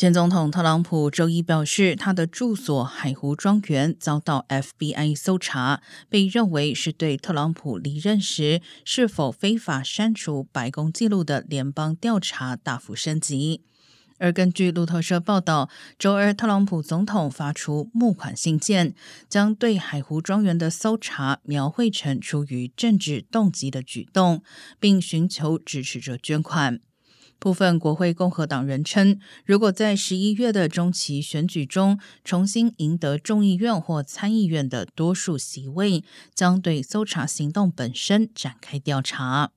前总统特朗普周一表示，他的住所海湖庄园遭到 FBI 搜查，被认为是对特朗普离任时是否非法删除白宫记录的联邦调查大幅升级。而根据路透社报道，周二特朗普总统发出募款信件，将对海湖庄园的搜查描绘成出于政治动机的举动，并寻求支持者捐款。部分国会共和党人称，如果在十一月的中期选举中重新赢得众议院或参议院的多数席位，将对搜查行动本身展开调查。